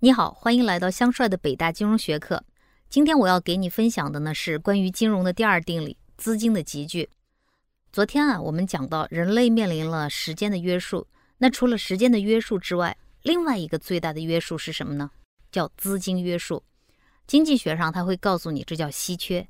你好，欢迎来到香帅的北大金融学课。今天我要给你分享的呢是关于金融的第二定理——资金的集聚。昨天啊，我们讲到人类面临了时间的约束，那除了时间的约束之外，另外一个最大的约束是什么呢？叫资金约束。经济学上他会告诉你这叫稀缺，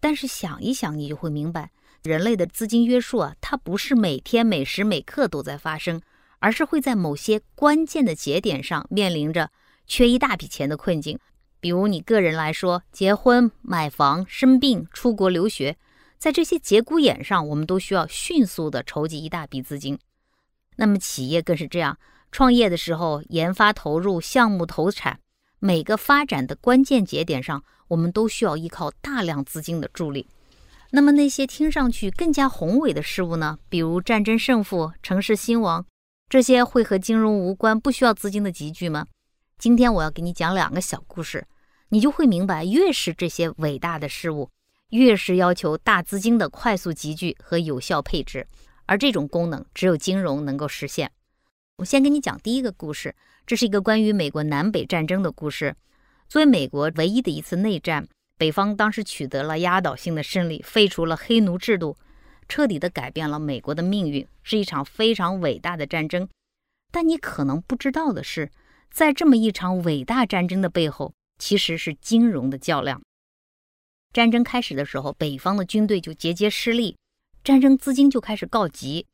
但是想一想你就会明白，人类的资金约束啊，它不是每天每时每刻都在发生，而是会在某些关键的节点上面临着。缺一大笔钱的困境，比如你个人来说，结婚、买房、生病、出国留学，在这些节骨眼上，我们都需要迅速的筹集一大笔资金。那么企业更是这样，创业的时候，研发投入、项目投产，每个发展的关键节点上，我们都需要依靠大量资金的助力。那么那些听上去更加宏伟的事物呢？比如战争胜负、城市兴亡，这些会和金融无关，不需要资金的集聚吗？今天我要给你讲两个小故事，你就会明白，越是这些伟大的事物，越是要求大资金的快速集聚和有效配置，而这种功能只有金融能够实现。我先给你讲第一个故事，这是一个关于美国南北战争的故事。作为美国唯一的一次内战，北方当时取得了压倒性的胜利，废除了黑奴制度，彻底的改变了美国的命运，是一场非常伟大的战争。但你可能不知道的是。在这么一场伟大战争的背后，其实是金融的较量。战争开始的时候，北方的军队就节节失利，战争资金就开始告急。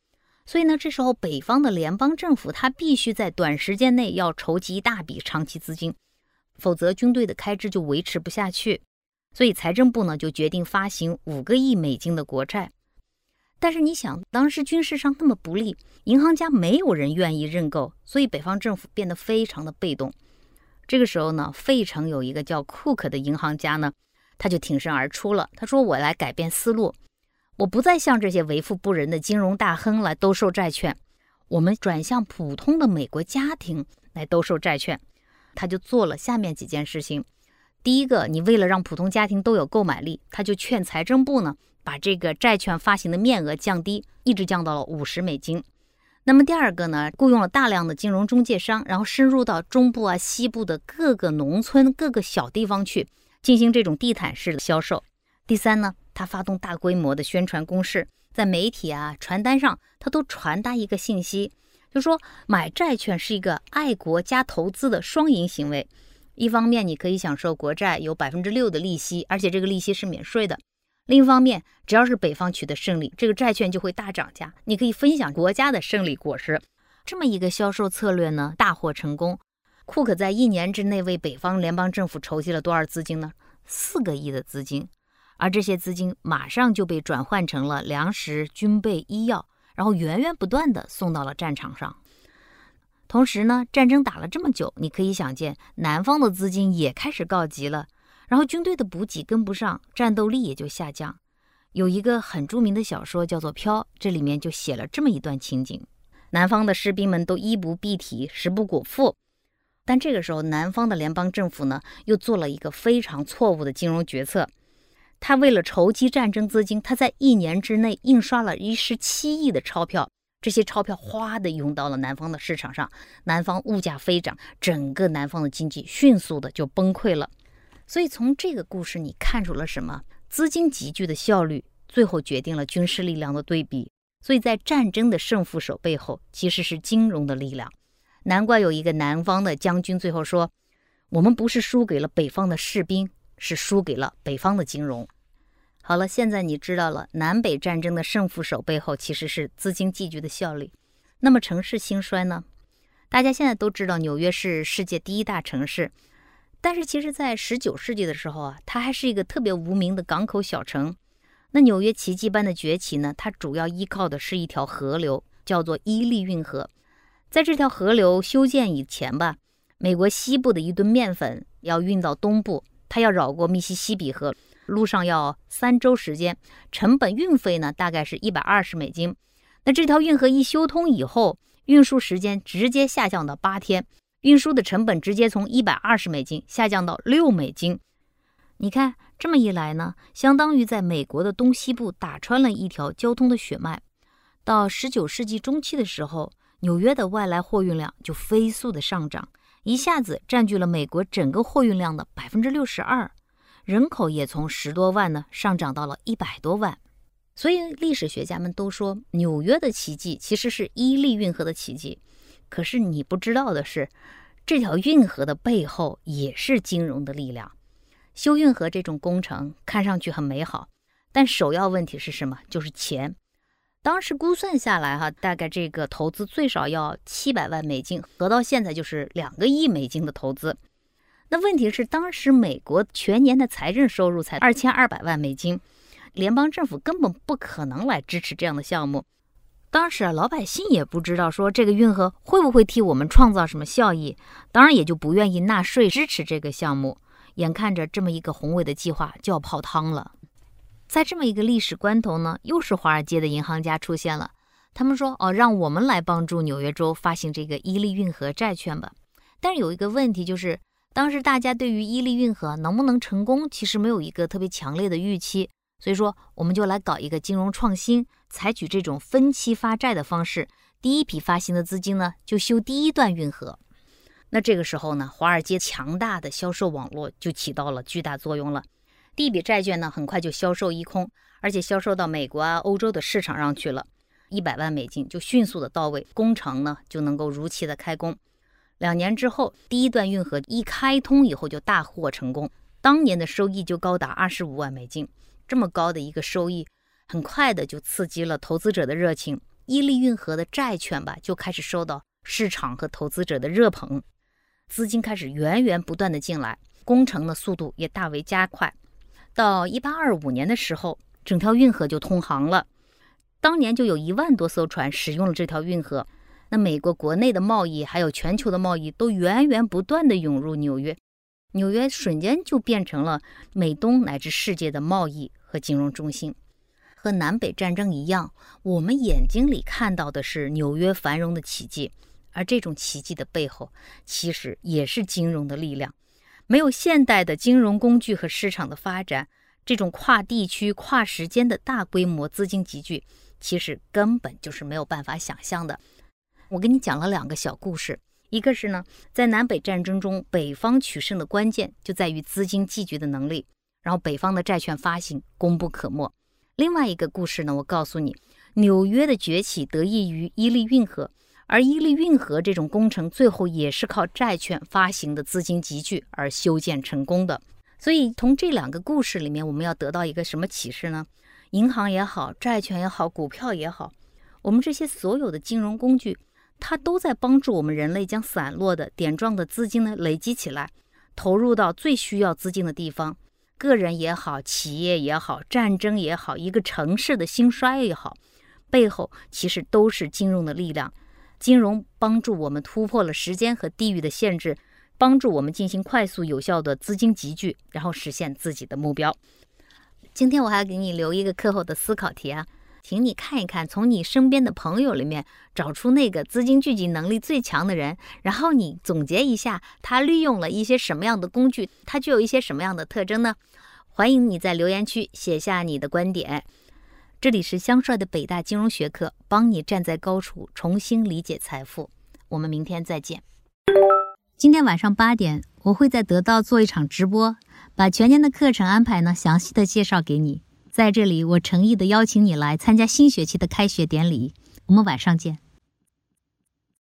所以呢，这时候北方的联邦政府他必须在短时间内要筹集一大笔长期资金，否则军队的开支就维持不下去。所以财政部呢就决定发行五个亿美金的国债。但是你想，当时军事上那么不利，银行家没有人愿意认购，所以北方政府变得非常的被动。这个时候呢，费城有一个叫库克的银行家呢，他就挺身而出了。他说：“我来改变思路，我不再向这些为富不仁的金融大亨来兜售债券，我们转向普通的美国家庭来兜售债券。”他就做了下面几件事情。第一个，你为了让普通家庭都有购买力，他就劝财政部呢。把这个债券发行的面额降低，一直降到了五十美金。那么第二个呢，雇佣了大量的金融中介商，然后深入到中部啊、西部的各个农村、各个小地方去进行这种地毯式的销售。第三呢，他发动大规模的宣传攻势，在媒体啊、传单上，他都传达一个信息，就说买债券是一个爱国加投资的双赢行为。一方面你可以享受国债有百分之六的利息，而且这个利息是免税的。另一方面，只要是北方取得胜利，这个债券就会大涨价，你可以分享国家的胜利果实。这么一个销售策略呢，大获成功。库克在一年之内为北方联邦政府筹集了多少资金呢？四个亿的资金，而这些资金马上就被转换成了粮食、军备、医药，然后源源不断的送到了战场上。同时呢，战争打了这么久，你可以想见，南方的资金也开始告急了。然后军队的补给跟不上，战斗力也就下降。有一个很著名的小说叫做《飘》，这里面就写了这么一段情景：南方的士兵们都衣不蔽体，食不果腹。但这个时候，南方的联邦政府呢，又做了一个非常错误的金融决策。他为了筹集战争资金，他在一年之内印刷了一十七亿的钞票，这些钞票哗的涌到了南方的市场上，南方物价飞涨，整个南方的经济迅速的就崩溃了。所以从这个故事你看出了什么？资金集聚的效率最后决定了军事力量的对比。所以在战争的胜负手背后其实是金融的力量。难怪有一个南方的将军最后说：“我们不是输给了北方的士兵，是输给了北方的金融。”好了，现在你知道了南北战争的胜负手背后其实是资金集聚的效率。那么城市兴衰呢？大家现在都知道纽约是世界第一大城市。但是其实，在十九世纪的时候啊，它还是一个特别无名的港口小城。那纽约奇迹般的崛起呢，它主要依靠的是一条河流，叫做伊利运河。在这条河流修建以前吧，美国西部的一吨面粉要运到东部，它要绕过密西西比河，路上要三周时间，成本运费呢大概是一百二十美金。那这条运河一修通以后，运输时间直接下降到八天。运输的成本直接从一百二十美金下降到六美金。你看，这么一来呢，相当于在美国的东西部打穿了一条交通的血脉。到十九世纪中期的时候，纽约的外来货运量就飞速的上涨，一下子占据了美国整个货运量的百分之六十二，人口也从十多万呢上涨到了一百多万。所以历史学家们都说，纽约的奇迹其实是伊利运河的奇迹。可是你不知道的是，这条运河的背后也是金融的力量。修运河这种工程看上去很美好，但首要问题是什么？就是钱。当时估算下来，哈，大概这个投资最少要七百万美金，合到现在就是两个亿美金的投资。那问题是，当时美国全年的财政收入才二千二百万美金，联邦政府根本不可能来支持这样的项目。当时啊，老百姓也不知道说这个运河会不会替我们创造什么效益，当然也就不愿意纳税支持这个项目。眼看着这么一个宏伟的计划就要泡汤了。在这么一个历史关头呢，又是华尔街的银行家出现了。他们说：“哦，让我们来帮助纽约州发行这个伊利运河债券吧。”但是有一个问题，就是当时大家对于伊利运河能不能成功，其实没有一个特别强烈的预期。所以说，我们就来搞一个金融创新，采取这种分期发债的方式。第一笔发行的资金呢，就修第一段运河。那这个时候呢，华尔街强大的销售网络就起到了巨大作用了。第一笔债券呢，很快就销售一空，而且销售到美国啊、欧洲的市场上去了，一百万美金就迅速的到位，工程呢就能够如期的开工。两年之后，第一段运河一开通以后就大获成功，当年的收益就高达二十五万美金。这么高的一个收益，很快的就刺激了投资者的热情，伊利运河的债券吧就开始受到市场和投资者的热捧，资金开始源源不断的进来，工程的速度也大为加快。到一八二五年的时候，整条运河就通航了。当年就有一万多艘船使用了这条运河。那美国国内的贸易还有全球的贸易都源源不断的涌入纽约，纽约瞬间就变成了美东乃至世界的贸易和金融中心。和南北战争一样，我们眼睛里看到的是纽约繁荣的奇迹，而这种奇迹的背后，其实也是金融的力量。没有现代的金融工具和市场的发展，这种跨地区、跨时间的大规模资金集聚，其实根本就是没有办法想象的。我给你讲了两个小故事，一个是呢，在南北战争中，北方取胜的关键就在于资金集聚的能力，然后北方的债券发行功不可没。另外一个故事呢，我告诉你，纽约的崛起得益于伊利运河。而伊利运河这种工程最后也是靠债券发行的资金集聚而修建成功的。所以从这两个故事里面，我们要得到一个什么启示呢？银行也好，债券也好，股票也好，我们这些所有的金融工具，它都在帮助我们人类将散落的点状的资金呢累积起来，投入到最需要资金的地方。个人也好，企业也好，战争也好，一个城市的兴衰也好，背后其实都是金融的力量。金融帮助我们突破了时间和地域的限制，帮助我们进行快速有效的资金集聚，然后实现自己的目标。今天我还给你留一个课后的思考题啊，请你看一看，从你身边的朋友里面找出那个资金聚集能力最强的人，然后你总结一下他利用了一些什么样的工具，他具有一些什么样的特征呢？欢迎你在留言区写下你的观点。这里是香帅的北大金融学课，帮你站在高处重新理解财富。我们明天再见。今天晚上八点，我会在得到做一场直播，把全年的课程安排呢详细的介绍给你。在这里，我诚意的邀请你来参加新学期的开学典礼。我们晚上见。